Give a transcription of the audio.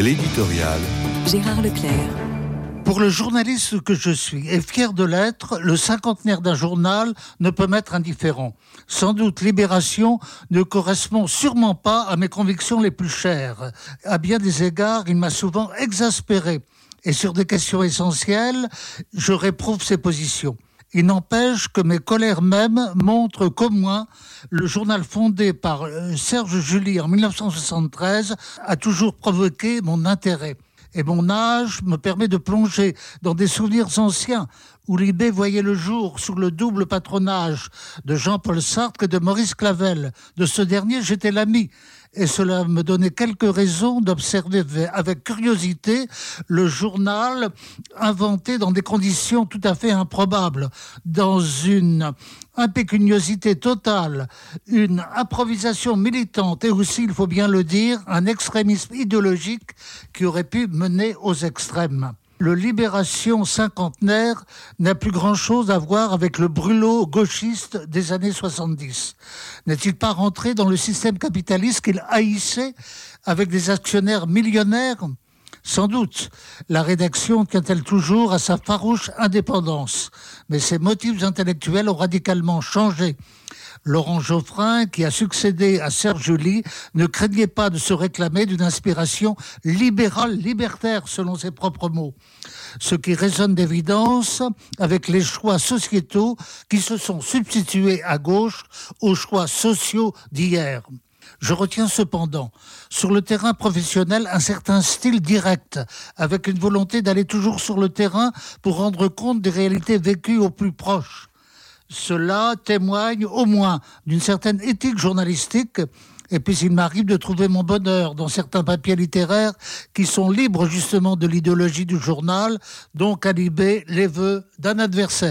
L'éditorial. Gérard Leclerc. Pour le journaliste que je suis et fier de l'être, le cinquantenaire d'un journal ne peut m'être indifférent. Sans doute Libération ne correspond sûrement pas à mes convictions les plus chères. À bien des égards, il m'a souvent exaspéré. Et sur des questions essentielles, je réprouve ses positions. Il n'empêche que mes colères mêmes montrent qu'au moins le journal fondé par euh, Serge Julie en 1973 a toujours provoqué mon intérêt. Et mon âge me permet de plonger dans des souvenirs anciens Libé voyait le jour sous le double patronage de Jean-Paul Sartre et de Maurice Clavel. De ce dernier, j'étais l'ami. Et cela me donnait quelques raisons d'observer avec curiosité le journal inventé dans des conditions tout à fait improbables, dans une impécuniosité totale, une improvisation militante et aussi, il faut bien le dire, un extrémisme idéologique qui aurait pu mener aux extrêmes le libération cinquantenaire n'a plus grand-chose à voir avec le brûlot gauchiste des années 70. N'est-il pas rentré dans le système capitaliste qu'il haïssait avec des actionnaires millionnaires? Sans doute, la rédaction tient-elle toujours à sa farouche indépendance, mais ses motifs intellectuels ont radicalement changé. Laurent Geoffrin, qui a succédé à Serge Julie, ne craignait pas de se réclamer d'une inspiration libérale, libertaire, selon ses propres mots. Ce qui résonne d'évidence avec les choix sociétaux qui se sont substitués à gauche aux choix sociaux d'hier. Je retiens cependant, sur le terrain professionnel, un certain style direct, avec une volonté d'aller toujours sur le terrain pour rendre compte des réalités vécues au plus proche. Cela témoigne au moins d'une certaine éthique journalistique. Et puis il m'arrive de trouver mon bonheur dans certains papiers littéraires qui sont libres justement de l'idéologie du journal, donc à libérer les vœux d'un adversaire.